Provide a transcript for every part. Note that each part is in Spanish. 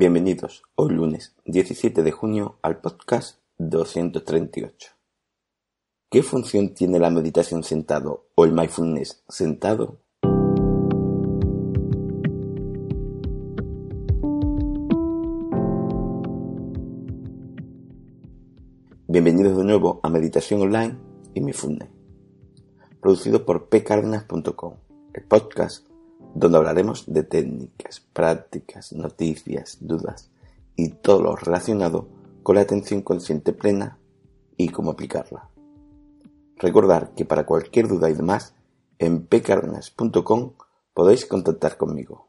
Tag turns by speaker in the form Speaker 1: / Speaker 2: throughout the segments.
Speaker 1: Bienvenidos hoy lunes 17 de junio al podcast 238. ¿Qué función tiene la meditación sentado o el mindfulness sentado? Bienvenidos de nuevo a Meditación Online y Mindfulness, producido por pcardenas.com, el podcast donde hablaremos de técnicas, prácticas, noticias, dudas y todo lo relacionado con la atención consciente plena y cómo aplicarla. Recordar que para cualquier duda y demás, en pcardenas.com podéis contactar conmigo.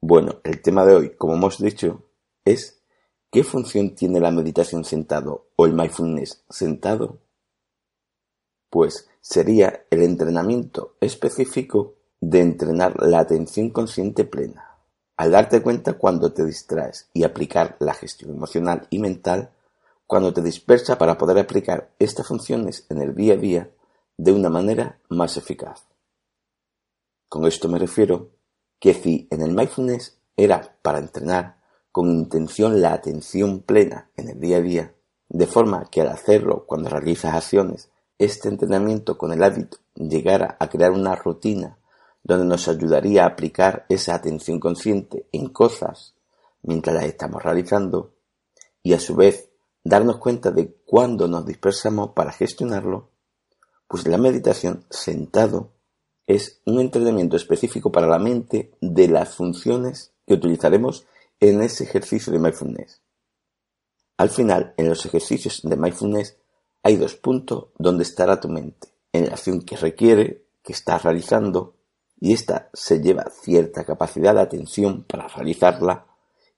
Speaker 1: Bueno, el tema de hoy, como hemos dicho, es ¿qué función tiene la meditación sentado o el mindfulness sentado? Pues sería el entrenamiento específico de entrenar la atención consciente plena. Al darte cuenta cuando te distraes y aplicar la gestión emocional y mental, cuando te dispersa para poder aplicar estas funciones en el día a día de una manera más eficaz. Con esto me refiero que si en el mindfulness era para entrenar con intención la atención plena en el día a día, de forma que al hacerlo cuando realizas acciones, este entrenamiento con el hábito llegara a crear una rutina donde nos ayudaría a aplicar esa atención consciente en cosas mientras las estamos realizando y a su vez darnos cuenta de cuándo nos dispersamos para gestionarlo, pues la meditación sentado es un entrenamiento específico para la mente de las funciones que utilizaremos en ese ejercicio de mindfulness. Al final, en los ejercicios de mindfulness hay dos puntos donde estará tu mente, en la acción que requiere, que estás realizando, y ésta se lleva cierta capacidad de atención para realizarla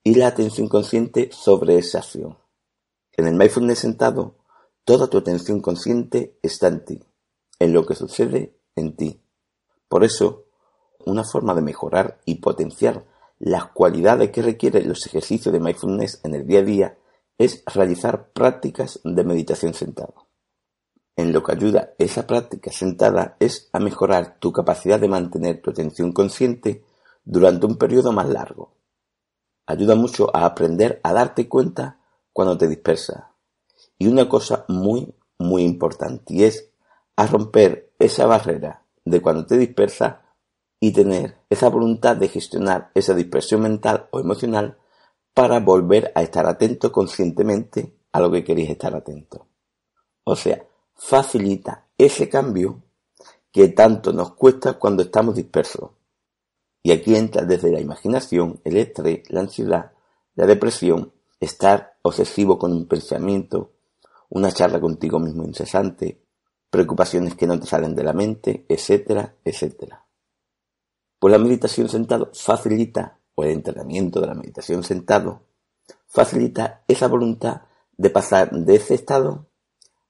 Speaker 1: y la atención consciente sobre esa acción. En el mindfulness sentado, toda tu atención consciente está en ti, en lo que sucede en ti. Por eso, una forma de mejorar y potenciar las cualidades que requieren los ejercicios de mindfulness en el día a día es realizar prácticas de meditación sentado. En lo que ayuda esa práctica sentada es a mejorar tu capacidad de mantener tu atención consciente durante un periodo más largo. Ayuda mucho a aprender a darte cuenta cuando te dispersas. Y una cosa muy, muy importante es a romper esa barrera de cuando te dispersas y tener esa voluntad de gestionar esa dispersión mental o emocional para volver a estar atento conscientemente a lo que queréis estar atento. O sea, facilita ese cambio que tanto nos cuesta cuando estamos dispersos. Y aquí entra desde la imaginación, el estrés, la ansiedad, la depresión, estar obsesivo con un pensamiento, una charla contigo mismo incesante, preocupaciones que no te salen de la mente, etcétera, etcétera. Pues la meditación sentado facilita, o el entrenamiento de la meditación sentado, facilita esa voluntad de pasar de ese estado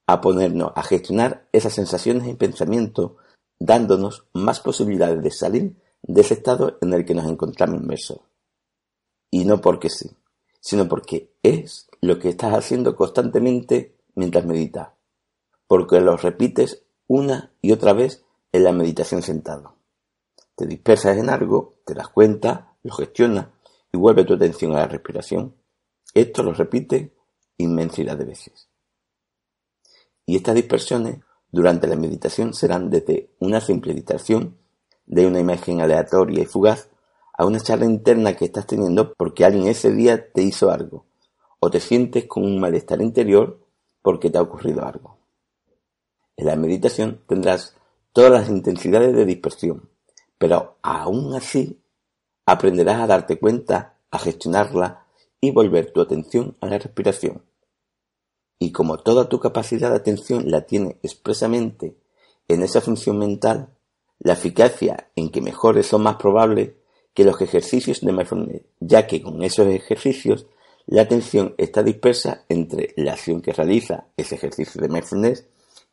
Speaker 1: a ponernos a gestionar esas sensaciones y pensamientos, dándonos más posibilidades de salir de ese estado en el que nos encontramos inmersos. Y no porque sí, sino porque es lo que estás haciendo constantemente mientras meditas, porque lo repites una y otra vez en la meditación sentado. Te dispersas en algo, te das cuenta, lo gestionas y vuelve tu atención a la respiración. Esto lo repite inmensidad de veces. Y estas dispersiones durante la meditación serán desde una simple distracción de una imagen aleatoria y fugaz a una charla interna que estás teniendo porque alguien ese día te hizo algo o te sientes con un malestar interior porque te ha ocurrido algo. En la meditación tendrás todas las intensidades de dispersión, pero aún así aprenderás a darte cuenta, a gestionarla y volver tu atención a la respiración. Y como toda tu capacidad de atención la tiene expresamente en esa función mental, la eficacia en que mejores son más probables que los ejercicios de mindfulness, ya que con esos ejercicios la atención está dispersa entre la acción que realiza ese ejercicio de mindfulness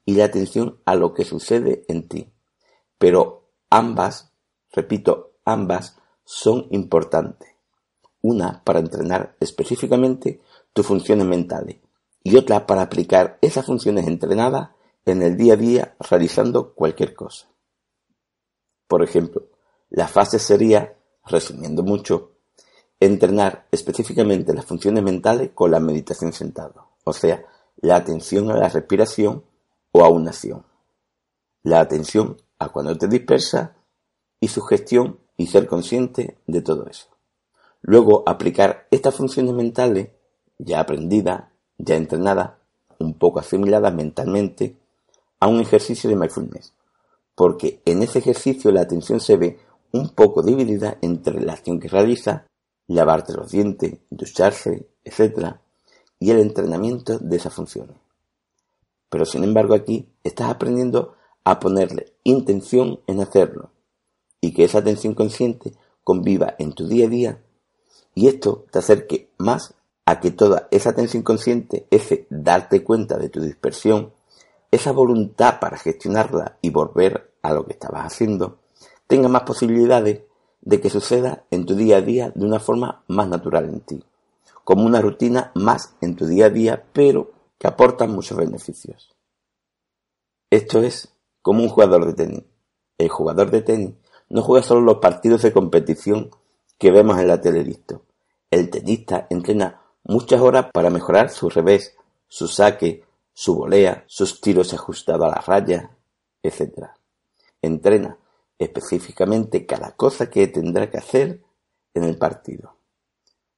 Speaker 1: y la atención a lo que sucede en ti. Pero ambas, repito, ambas son importantes. Una para entrenar específicamente tus funciones mentales y otra para aplicar esas funciones entrenadas en el día a día realizando cualquier cosa. Por ejemplo, la fase sería, resumiendo mucho, entrenar específicamente las funciones mentales con la meditación sentado, o sea, la atención a la respiración o a una acción. La atención a cuando te dispersa y su gestión y ser consciente de todo eso. Luego aplicar estas funciones mentales ya aprendidas, ya entrenadas, un poco asimiladas mentalmente a un ejercicio de mindfulness, porque en ese ejercicio la atención se ve un poco dividida entre la acción que realiza, lavarte los dientes, ducharse, etc., y el entrenamiento de esas funciones. Pero sin embargo aquí estás aprendiendo a ponerle intención en hacerlo y que esa atención consciente conviva en tu día a día y esto te acerque más a que toda esa atención consciente, ese darte cuenta de tu dispersión, esa voluntad para gestionarla y volver a lo que estabas haciendo, tenga más posibilidades de que suceda en tu día a día de una forma más natural en ti, como una rutina más en tu día a día, pero que aporta muchos beneficios. Esto es como un jugador de tenis. El jugador de tenis no juega solo los partidos de competición que vemos en la tele El tenista entrena muchas horas para mejorar su revés, su saque, su volea, sus tiros ajustados a la raya, etc. Entrena específicamente cada cosa que tendrá que hacer en el partido.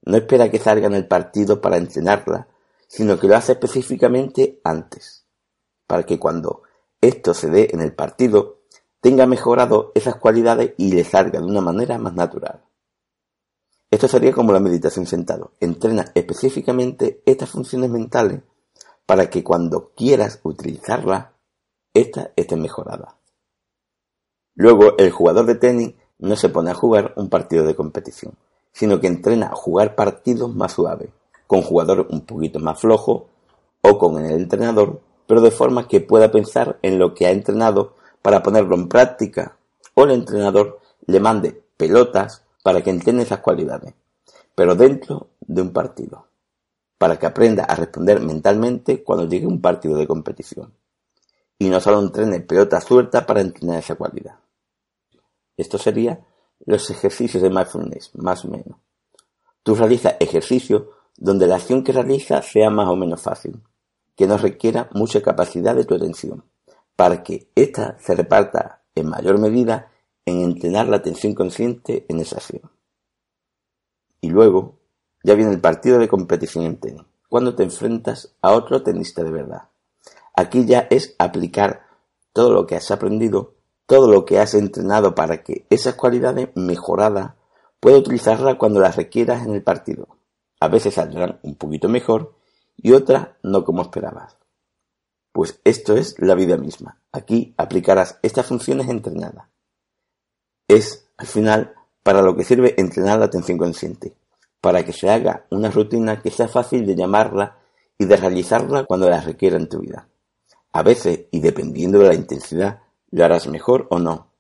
Speaker 1: No espera que salga en el partido para entrenarla, sino que lo hace específicamente antes, para que cuando esto se dé en el partido, tenga mejorado esas cualidades y le salga de una manera más natural. Esto sería como la meditación sentado. Entrena específicamente estas funciones mentales para que cuando quieras utilizarla, esta esté mejorada. Luego, el jugador de tenis no se pone a jugar un partido de competición, sino que entrena a jugar partidos más suaves, con jugadores un poquito más flojos o con el entrenador, pero de forma que pueda pensar en lo que ha entrenado para ponerlo en práctica, o el entrenador le mande pelotas para que entienda esas cualidades, pero dentro de un partido, para que aprenda a responder mentalmente cuando llegue un partido de competición, y no solo entrene pelota suelta para entrenar esa cualidad. Esto sería los ejercicios de mindfulness, más o menos. Tú realizas ejercicios donde la acción que realizas sea más o menos fácil, que no requiera mucha capacidad de tu atención, para que ésta se reparta en mayor medida en entrenar la atención consciente en esa acción. Y luego, ya viene el partido de competición en tenis, cuando te enfrentas a otro tenista de verdad. Aquí ya es aplicar todo lo que has aprendido todo lo que has entrenado para que esas cualidades mejoradas pueda utilizarlas cuando las requieras en el partido. A veces saldrán un poquito mejor y otras no como esperabas. Pues esto es la vida misma. Aquí aplicarás estas funciones entrenadas. Es, al final, para lo que sirve entrenar la atención consciente, para que se haga una rutina que sea fácil de llamarla y de realizarla cuando la requiera en tu vida. A veces, y dependiendo de la intensidad, lo harás mejor o no,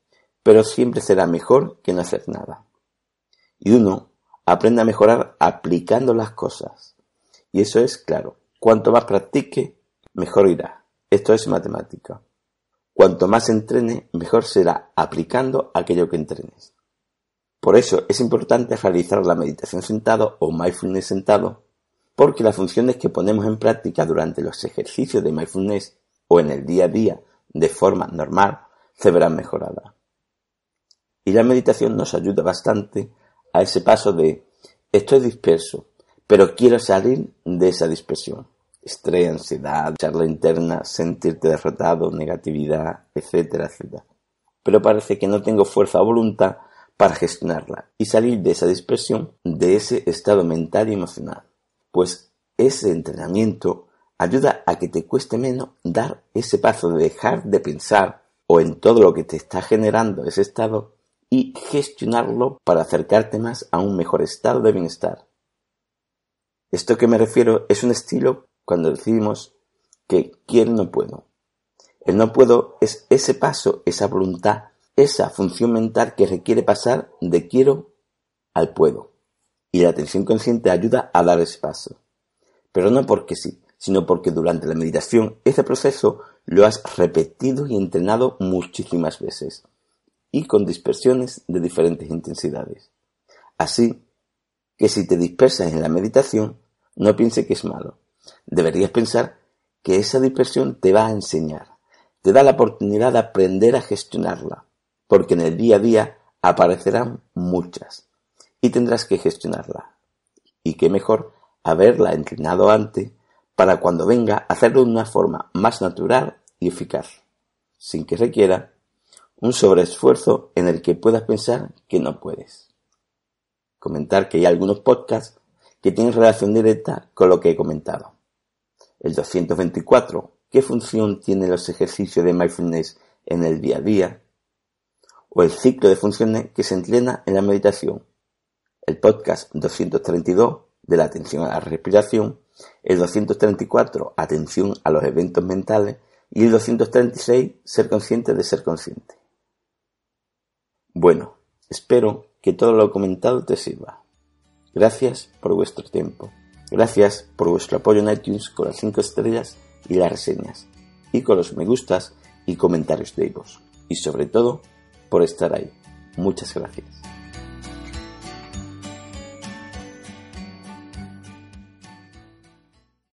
Speaker 1: pero siempre será mejor que no hacer nada. Y uno aprende a mejorar aplicando las cosas. Y eso es claro. Cuanto más practique, mejor irá. Esto es matemática. Cuanto más entrene, mejor será aplicando aquello que entrenes. Por eso es importante realizar la meditación sentado o mindfulness sentado, porque las funciones que ponemos en práctica durante los ejercicios de mindfulness o en el día a día de forma normal se verán mejoradas. Y la meditación nos ayuda bastante a ese paso de estoy disperso, pero quiero salir de esa dispersión. Estrés, ansiedad, charla interna, sentirte derrotado, negatividad, etcétera, etcétera. Pero parece que no tengo fuerza o voluntad para gestionarla y salir de esa dispersión, de ese estado mental y emocional. Pues ese entrenamiento ayuda a que te cueste menos dar ese paso de dejar de pensar o en todo lo que te está generando ese estado y gestionarlo para acercarte más a un mejor estado de bienestar. Esto que me refiero es un estilo cuando decimos que quiero no puedo. El no puedo es ese paso, esa voluntad, esa función mental que requiere pasar de quiero al puedo. Y la atención consciente ayuda a dar ese paso. Pero no porque sí, sino porque durante la meditación ese proceso lo has repetido y entrenado muchísimas veces y con dispersiones de diferentes intensidades. Así, que si te dispersas en la meditación, no piense que es malo. Deberías pensar que esa dispersión te va a enseñar, te da la oportunidad de aprender a gestionarla, porque en el día a día aparecerán muchas y tendrás que gestionarla. Y qué mejor haberla entrenado antes para cuando venga hacerlo de una forma más natural y eficaz, sin que requiera un sobreesfuerzo en el que puedas pensar que no puedes. Comentar que hay algunos podcasts que tienen relación directa con lo que he comentado. El 224, ¿qué función tienen los ejercicios de mindfulness en el día a día? O el ciclo de funciones que se entrena en la meditación. El podcast 232 de la atención a la respiración, el 234 atención a los eventos mentales y el 236 ser consciente de ser consciente. Bueno, espero que todo lo comentado te sirva. Gracias por vuestro tiempo. Gracias por vuestro apoyo en iTunes con las 5 estrellas y las reseñas, y con los me gustas y comentarios de vos. Y sobre todo, por estar ahí. Muchas gracias.